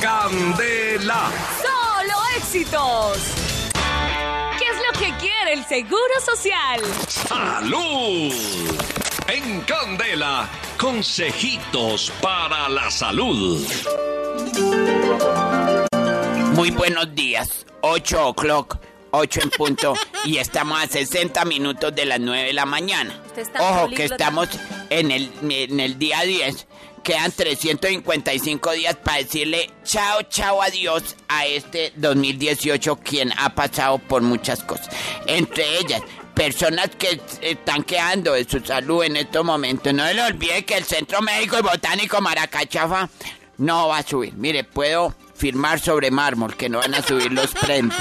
Candela. ¡Solo éxitos! ¿Qué es lo que quiere el Seguro Social? Salud. En Candela, consejitos para la salud. Muy buenos días. 8 o'clock, 8 en punto. y estamos a 60 minutos de las 9 de la mañana. Ojo, que estamos en el, en el día 10. Quedan 355 días para decirle chao, chao, adiós a este 2018, quien ha pasado por muchas cosas. Entre ellas, personas que están quedando de su salud en estos momentos. No se le olvide que el Centro Médico y Botánico Maracachafa no va a subir. Mire, puedo firmar sobre mármol que no van a subir los premios.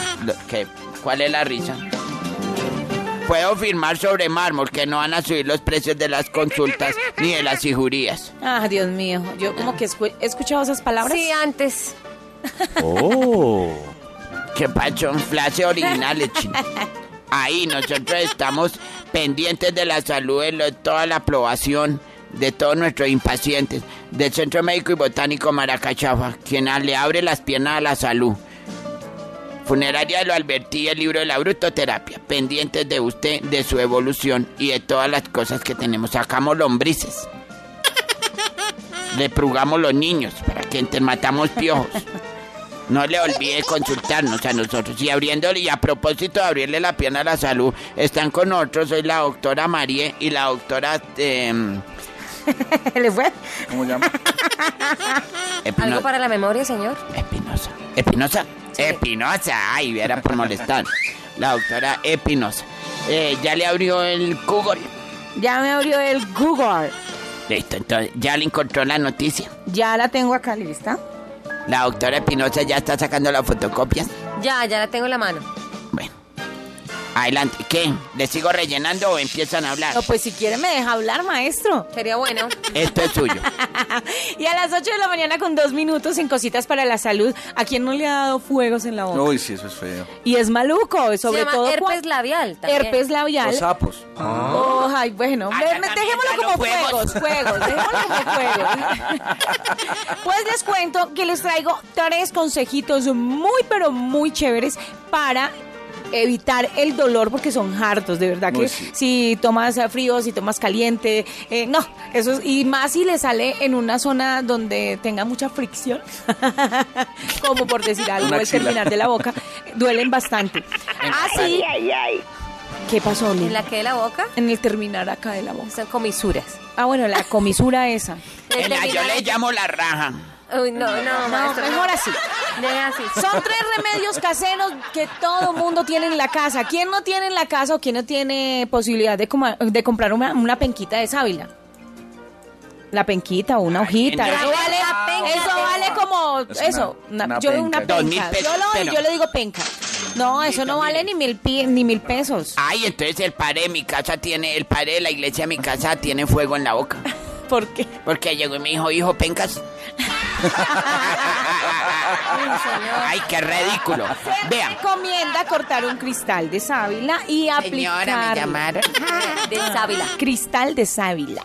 ¿Cuál es la risa? Puedo firmar sobre mármol que no van a subir los precios de las consultas ni de las cijurías. Ah, Dios mío. Yo como que escu- he escuchado esas palabras. Sí, antes. ¿Qué pacho? Frase originales, chino. Ahí nosotros estamos pendientes de la salud de lo- toda la aprobación de todos nuestros impacientes del Centro Médico y Botánico Maracachafa, quien a- le abre las piernas a la salud. Funeraria de lo Albertí, el libro de la brutoterapia, pendientes de usted, de su evolución y de todas las cosas que tenemos. Sacamos lombrices. Le prugamos los niños para que ente- matamos piojos. No le olvide consultarnos a nosotros. Y abriéndole, y a propósito de abrirle la pierna a la salud, están con nosotros hoy la doctora Marie y la doctora em, ¿Le fue? ¿Cómo llama? Espino- ¿Algo para la memoria, señor? Espinosa. ¿Espinosa? Espinosa. Ay, era por molestar. La doctora Espinosa. Eh, ya le abrió el Google. Ya me abrió el Google. Listo, entonces ya le encontró la noticia. Ya la tengo acá lista. La doctora Espinosa ya está sacando las fotocopias. Ya, ya la tengo en la mano. Adelante. ¿Qué? ¿Le sigo rellenando o empiezan a hablar? No, pues si quiere me deja hablar, maestro. Sería bueno. Esto es suyo. y a las 8 de la mañana con dos minutos en Cositas para la Salud, ¿a quién no le ha dado fuegos en la boca? Uy, sí, eso es feo. Y es maluco, sobre Se llama todo... herpes cua- labial también. Herpes labial. Los sapos. Oh, ay, bueno, dejémoslo como juegos. juegos, dejémoslo como juegos. Pues les cuento que les traigo tres consejitos muy, pero muy chéveres para evitar el dolor porque son hartos, de verdad que Uy, sí. si tomas frío, si tomas caliente, eh, no, eso es, y más si le sale en una zona donde tenga mucha fricción, como por decir algo, el terminar de la boca, duelen bastante. Así, ¿qué pasó? ¿En la que de la boca? En el terminar acá de la boca. Son comisuras. Ah, bueno, la comisura esa. En la yo le llamo la raja. Uy, no, no, No, maestro. mejor así. Así. Son tres remedios caseros que todo mundo tiene en la casa. ¿Quién no tiene en la casa o quién no tiene posibilidad de, coma- de comprar una, una penquita de sábila? La penquita o una hojita. Eso vale, La penca eso de- vale como Es una- eso. una- una yo penca. una Dos mil penca. pesos, Yo, lo- pero- yo le digo penca. No, eso no vale ni mil, pi- ni mil pesos. Ay, entonces el padre de mi casa tiene, el padre de la iglesia de mi casa tiene fuego en la boca. ¿Por qué? Porque llegó y me dijo, hijo, pencas. Ay, qué ridículo. Se Vean. recomienda cortar un cristal de sábila y aplicar Señora, me llamaron. De sábila. cristal de sábila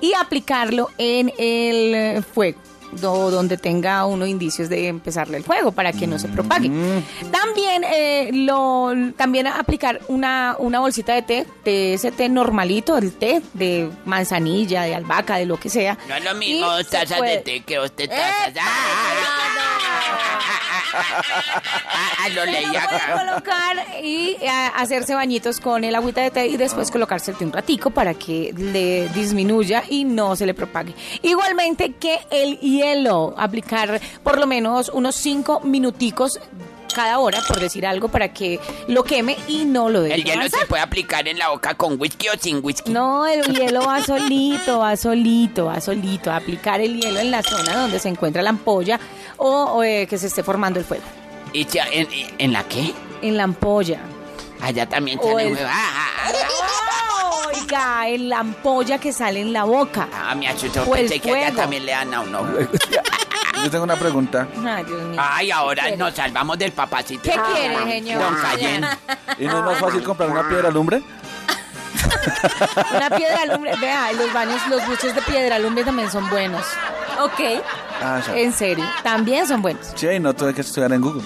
y aplicarlo en el fuego do- donde tenga uno indicios de empezarle el fuego para que no se propague. También eh, lo también aplicar una, una bolsita de té, de ese té normalito, el té de manzanilla, de albahaca, de lo que sea. No es lo mismo Y dos se tazas puede- de té que dos tazas. Ah, leí lo acá. colocar y eh, hacerse bañitos con el agüita de té y después colocárselo un ratico para que le disminuya y no se le propague. Igualmente que el hielo, aplicar por lo menos unos 5 minuticos cada hora, por decir algo, para que lo queme y no lo deje El hielo avanzar. se puede aplicar en la boca con whisky o sin whisky. No, el hielo va solito, va solito, va solito. Aplicar el hielo en la zona donde se encuentra la ampolla o, o, eh, que se esté formando el fuego. ¿Y ya- en, en la qué? En la ampolla. Allá también O sale el-. Ah, ah, ah. Oiga, en la ampolla que sale en la boca. Ah, me asustó. O el Pensé que allá fuego. también le dan a uno. Yo tengo una pregunta. Ay, Dios mío. Ay, ahora nos salvamos del papacito. ¿Qué quiere, señor? Don Cayenne. ¿Y no es más fácil comprar una piedra lumbre? Una piedra lumbre. Vea, los baños, los buches de piedra lumbre también son buenos. Ok. Ah. En serio, también son buenos. Sí, y no tuve que estudiar en Google.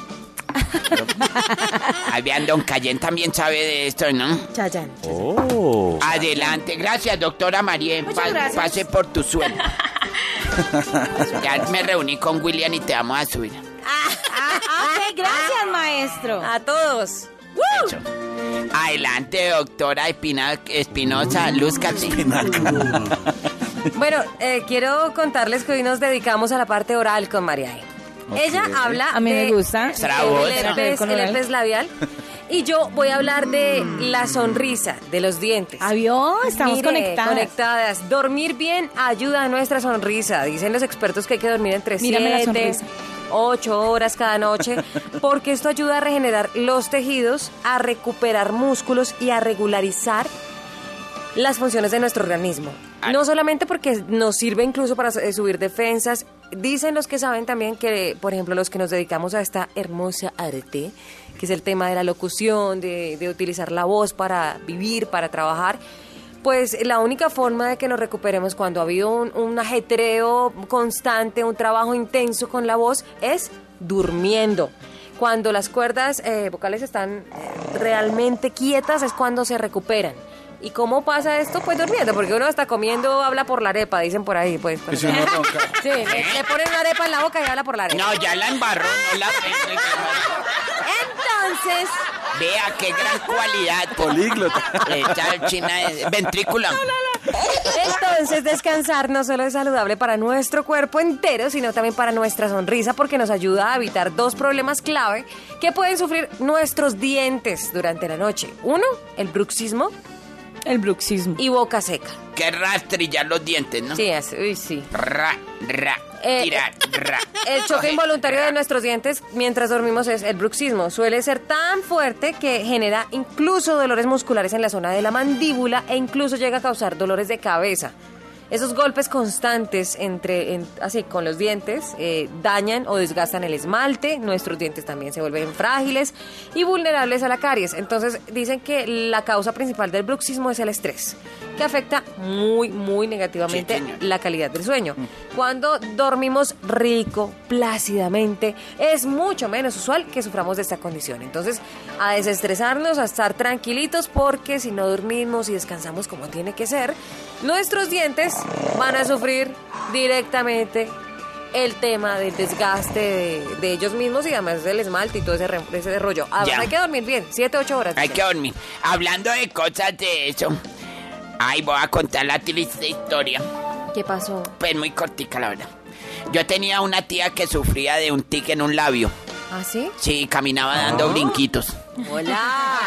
Ahí vean, don Cayen también sabe de esto, ¿no? Chayan. Oh. Adelante, gracias, doctora María. Muchas gracias. Pase por tu suelo. ya me reuní con William y te vamos a subir. Ok, gracias, maestro. A todos. Adelante, doctora Espina- Espinosa, lúzcate. Bueno, eh, quiero contarles que hoy nos dedicamos a la parte oral con María. E. Ok. Ella habla A mí me de gusta. El, herpes, el herpes labial y yo voy a hablar de la sonrisa, de los dientes. Avión, estamos Mire, conectadas. conectadas. Dormir bien ayuda a nuestra sonrisa. Dicen los expertos que hay que dormir entre Mírame la 7, sonrisa. 8 horas cada noche, porque esto ayuda a regenerar los tejidos, a recuperar músculos y a regularizar las funciones de nuestro organismo. No solamente porque nos sirve incluso para subir defensas, dicen los que saben también que, por ejemplo, los que nos dedicamos a esta hermosa arte, que es el tema de la locución, de, utilizar la voz para vivir, para trabajar, pues la única forma de que nos recuperemos cuando ha habido un, un ajetreo constante, un trabajo intenso con la voz, es durmiendo. Cuando las cuerdas eh, vocales están realmente quietas es cuando se recuperan. ¿Y cómo pasa esto? Pues durmiendo, porque uno está comiendo, habla por la arepa, dicen por ahí. Pues, Y si ronca. Sí, le, le ponen una arepa en la boca y habla por la arepa. No, ya la embarró, no la. Entonces, Vea qué gran cualidad. Políglota. Esta china es ventrícula. Entonces, descansar no solo es saludable para nuestro cuerpo entero, sino también para nuestra sonrisa, porque nos ayuda a evitar dos problemas clave que pueden sufrir nuestros dientes durante la noche. Uno, el bruxismo El bruxismo. y boca seca. Qué rastrillar los dientes, ¿no? Sí, es, uy, sí. Ra, ra, Eh, tira, ra. El choque Coge, involuntario ra. de nuestros dientes mientras dormimos es el bruxismo. Suele ser tan fuerte que genera incluso dolores musculares en la zona de la mandíbula e incluso llega a causar dolores de cabeza. Esos golpes constantes entre, en- así con los dientes eh, dañan o desgastan el esmalte, nuestros dientes también se vuelven frágiles y vulnerables a la caries. Entonces dicen que la causa principal del bruxismo es el estrés, que afecta muy, muy negativamente Sí, la calidad del sueño. Cuando dormimos rico, plácidamente, es mucho menos usual que suframos de esta condición. Entonces, a desestresarnos, a estar tranquilitos, porque si no dormimos y descansamos como tiene que ser, nuestros dientes van a sufrir directamente el tema del desgaste de, de ellos mismos y además del esmalte y todo ese, re- ese rollo. Además, hay que dormir bien, 7, 8 horas. Hay que dormir. Hablando de cosas de eso. Ay, voy a contar la triste historia. ¿Qué pasó? Pues muy cortica, la verdad. Yo tenía una tía que sufría de un tic en un labio. ¿Ah, sí? Sí, caminaba dando ah. brinquitos. ¡Hola!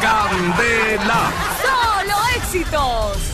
¡Candela! ¡Solo éxitos!